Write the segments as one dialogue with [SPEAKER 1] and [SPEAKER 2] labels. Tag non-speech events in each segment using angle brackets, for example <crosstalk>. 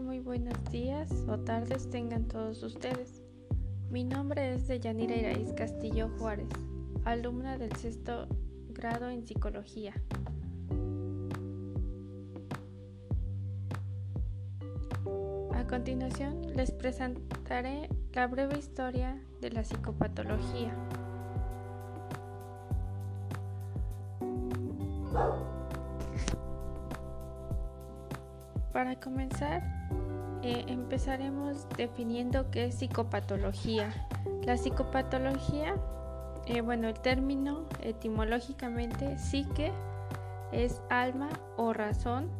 [SPEAKER 1] Muy buenos días o tardes tengan todos ustedes. Mi nombre es Deyanira Iraíz Castillo Juárez, alumna del sexto grado en psicología. A continuación les presentaré la breve historia de la psicopatología. Para comenzar, eh, empezaremos definiendo qué es psicopatología. La psicopatología, eh, bueno, el término etimológicamente psique es alma o razón,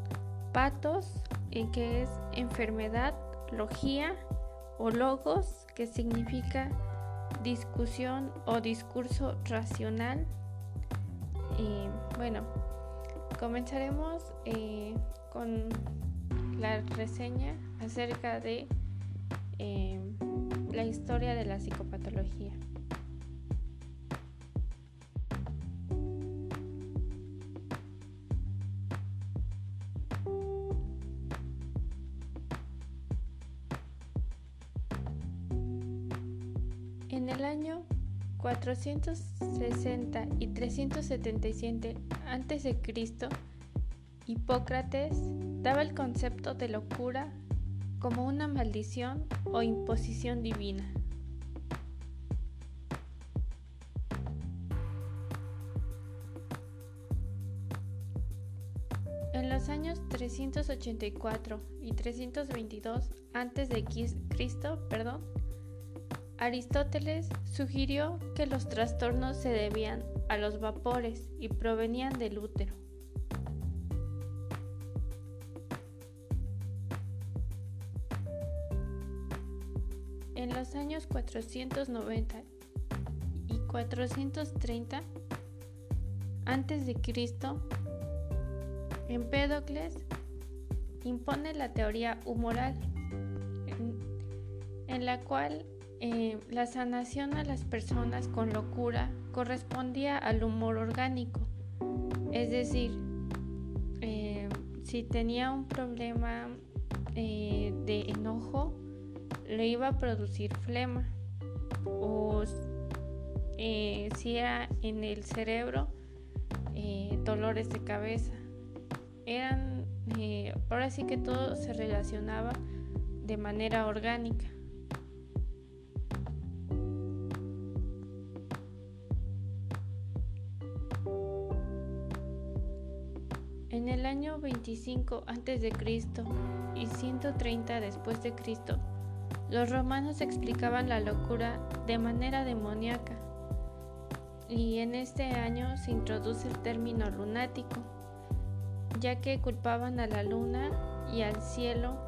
[SPEAKER 1] patos, en que es enfermedad, logía o logos, que significa discusión o discurso racional. Bueno, comenzaremos eh, con la reseña acerca de eh, la historia de la psicopatología. En el año 460 y 377 a.C., Hipócrates daba el concepto de locura como una maldición o imposición divina. En los años 384 y 322 a.C., Aristóteles sugirió que los trastornos se debían a los vapores y provenían del útero. Años 490 y 430 a.C., Empédocles impone la teoría humoral, en, la cual eh, la sanación a las personas con locura correspondía al humor orgánico, es decir, eh, si tenía un problema eh, de enojo, le iba a producir flema o eh, si era en el cerebro eh, dolores de cabeza eran eh, ahora sí que todo se relacionaba de manera orgánica En el año 25 a.C. y 130 después de Cristo los romanos explicaban la locura de manera demoníaca y en este año se introduce el término lunático, ya que culpaban a la luna y al cielo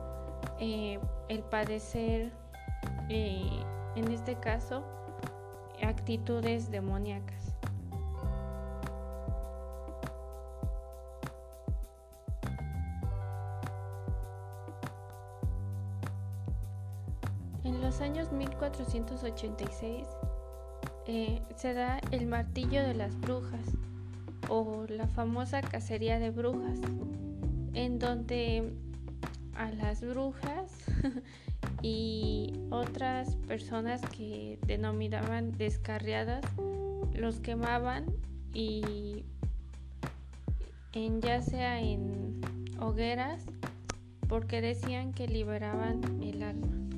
[SPEAKER 1] eh, el padecer, eh, en este caso, actitudes demoníacas. Años 1486 eh, se da el martillo de las brujas o la famosa cacería de brujas, en donde a las brujas <laughs> y otras personas que denominaban descarriadas los quemaban y en ya sea en hogueras porque decían que liberaban el alma.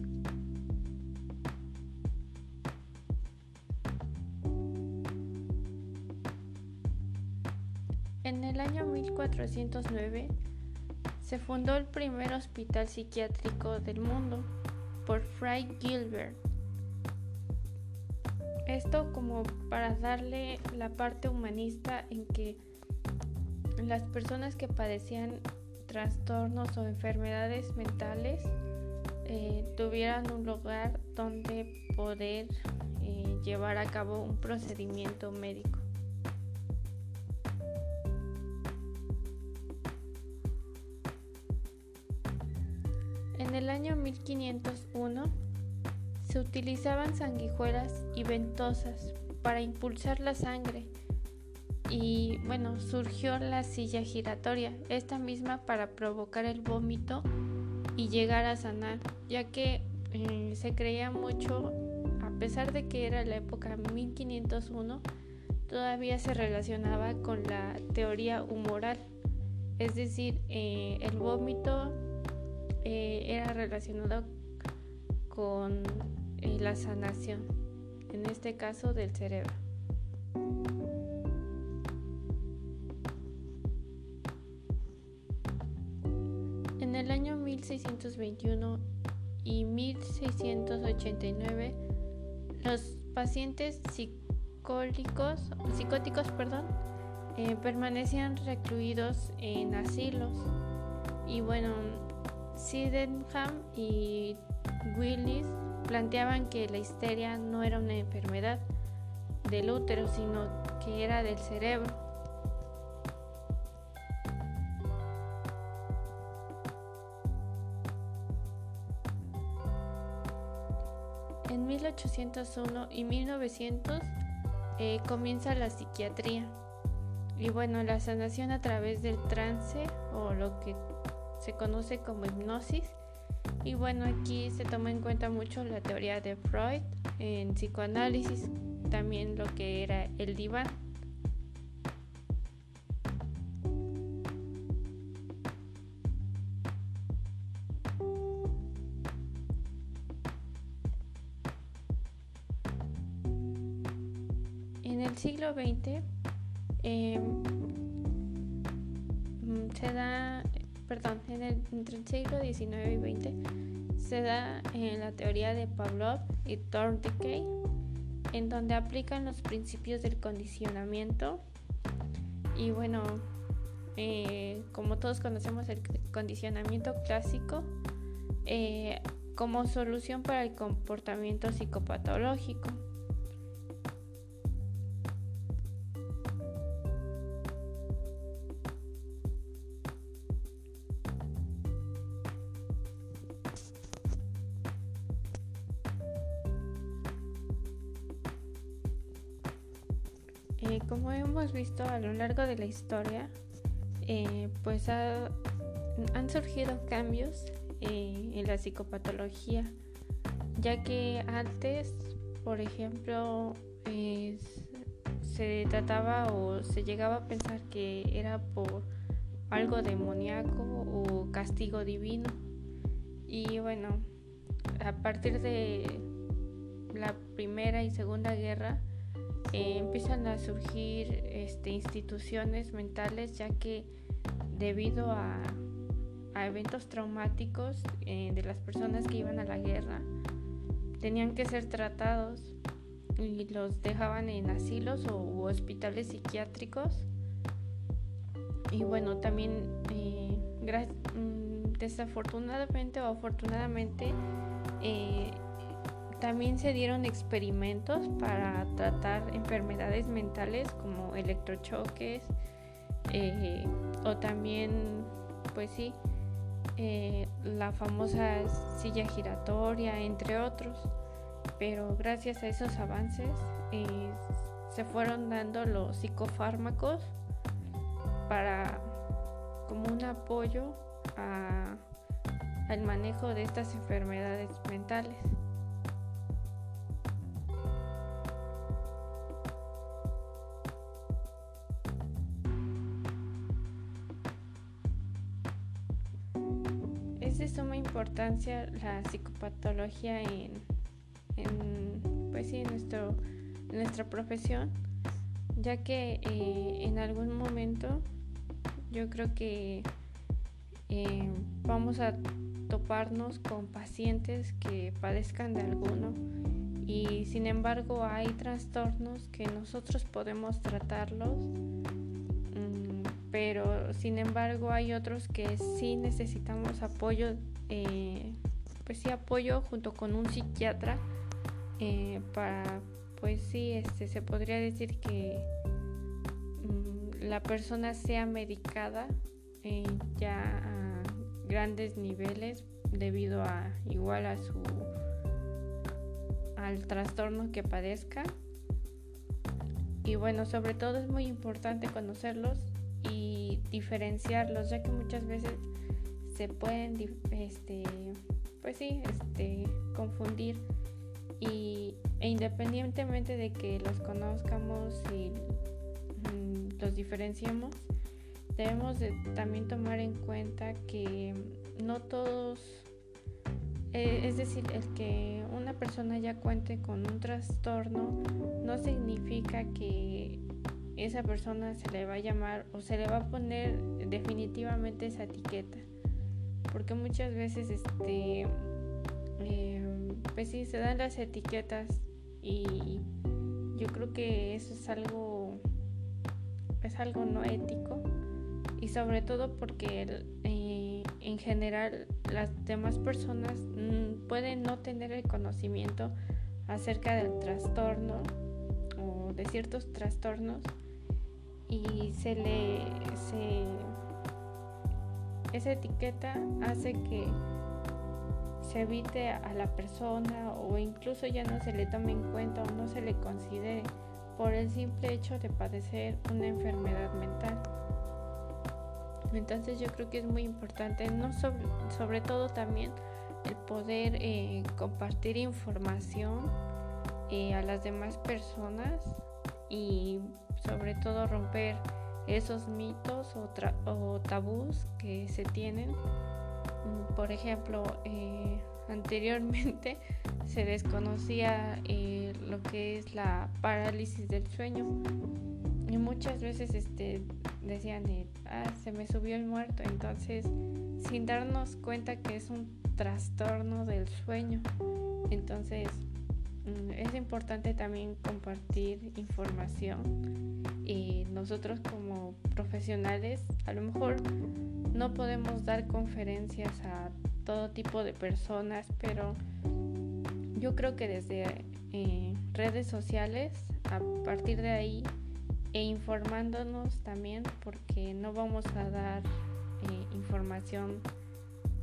[SPEAKER 1] El año 1409 se fundó el primer hospital psiquiátrico del mundo por Fray Gilbert. Esto como para darle la parte humanista en que las personas que padecían trastornos o enfermedades mentales eh, tuvieran un lugar donde poder eh, llevar a cabo un procedimiento médico. En el año 1501 se utilizaban sanguijuelas y ventosas para impulsar la sangre. Y bueno, surgió la silla giratoria, esta misma para provocar el vómito y llegar a sanar, ya que eh, se creía mucho, a pesar de que era la época 1501, todavía se relacionaba con la teoría humoral, es decir, eh, el vómito eh, era relacionado con la sanación, en este caso del cerebro. En el año 1621 y 1689, los pacientes psicóticos, psicóticos perdón, eh, permanecían recluidos en asilos. Y bueno, Sydenham y Willis planteaban que la histeria no era una enfermedad del útero, sino que era del cerebro. En 1801 y 1900 eh, comienza la psiquiatría y bueno, la sanación a través del trance o lo que se conoce como hipnosis. Y bueno, aquí se toma en cuenta mucho la teoría de Freud en psicoanálisis, también lo que era el diván. En el siglo XX em, mm, se da, perdón, en el, entre el siglo XIX y XX se da en la teoría de Pavlov y Thorndike, en donde aplican los principios del condicionamiento. Y bueno, eh, como todos conocemos el condicionamiento clásico, eh, como solución para el comportamiento psicopatológico. Visto a lo largo de la historia, eh, pues han surgido cambios eh, en la psicopatología, ya que antes, por ejemplo, se trataba o se llegaba a pensar que era por algo demoníaco o castigo divino. Y bueno, a partir de la Primera y Segunda Guerra, eh, empiezan a surgir este, instituciones mentales ya que debido a, eventos traumáticos eh, de las personas que iban a la guerra tenían que ser tratados y los dejaban en asilos o hospitales psiquiátricos. Y bueno también eh, mm, desafortunadamente o afortunadamente también se dieron experimentos para tratar enfermedades mentales como electrochoques eh, o también, pues sí, eh, la famosa silla giratoria, entre otros. Pero gracias a esos avances eh, se fueron dando los psicofármacos para como un apoyo al manejo de estas enfermedades mentales. Importancia la psicopatología en, pues sí, en, nuestra profesión, ya que eh, en algún momento yo creo que eh, vamos a toparnos con pacientes que padezcan de alguno y sin embargo hay trastornos que nosotros podemos tratarlos pero sin embargo hay otros que sí necesitamos apoyo, eh, pues sí apoyo junto con un psiquiatra eh, para, pues sí, este, se podría decir que mm, la persona sea medicada eh, ya a grandes niveles debido a igual a su al trastorno que padezca. Y bueno sobre todo es muy importante conocerlos y diferenciarlos, ya que muchas veces se pueden este pues sí este confundir y e independientemente de que los conozcamos y mm, los diferenciemos debemos de también tomar en cuenta que no todos eh, es decir, el que una persona ya cuente con un trastorno no significa que esa persona se le va a llamar o se le va a poner definitivamente esa etiqueta. Porque muchas veces, este, eh, pues sí, se dan las etiquetas y yo creo que eso es algo, es algo no ético y sobre todo porque el, en general las demás personas mm, pueden no tener el conocimiento acerca del trastorno o de ciertos trastornos y se le esa etiqueta hace que se evite a la persona o incluso ya no se le tome en cuenta o no se le considere por el simple hecho de padecer una enfermedad mental. Entonces yo creo que es muy importante, no sobre, todo también el poder eh, compartir información eh, a las demás personas y sobre todo romper esos mitos o, tabús que se tienen. Mm, por ejemplo, eh, anteriormente <laughs> se desconocía lo que es la parálisis del sueño y muchas veces este, decían, ah, se me subió el muerto, entonces sin darnos cuenta que es un trastorno del sueño. Entonces mm, es importante también compartir información y nosotros como profesionales a lo mejor no podemos dar conferencias a todo tipo de personas, pero yo creo que desde eh, redes sociales, a partir de ahí, e informándonos también porque no vamos a dar eh, información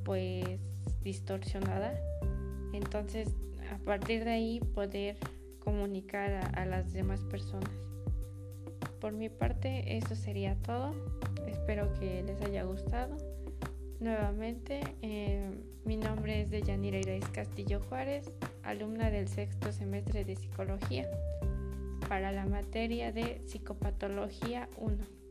[SPEAKER 1] pues distorsionada. Entonces a partir de ahí poder comunicar a, las demás personas por mi parte eso sería todo espero que les haya gustado nuevamente eh, mi nombre es de Yanira Irais Castillo Juárez alumna del sexto semestre de psicología para la materia de psicopatología 1.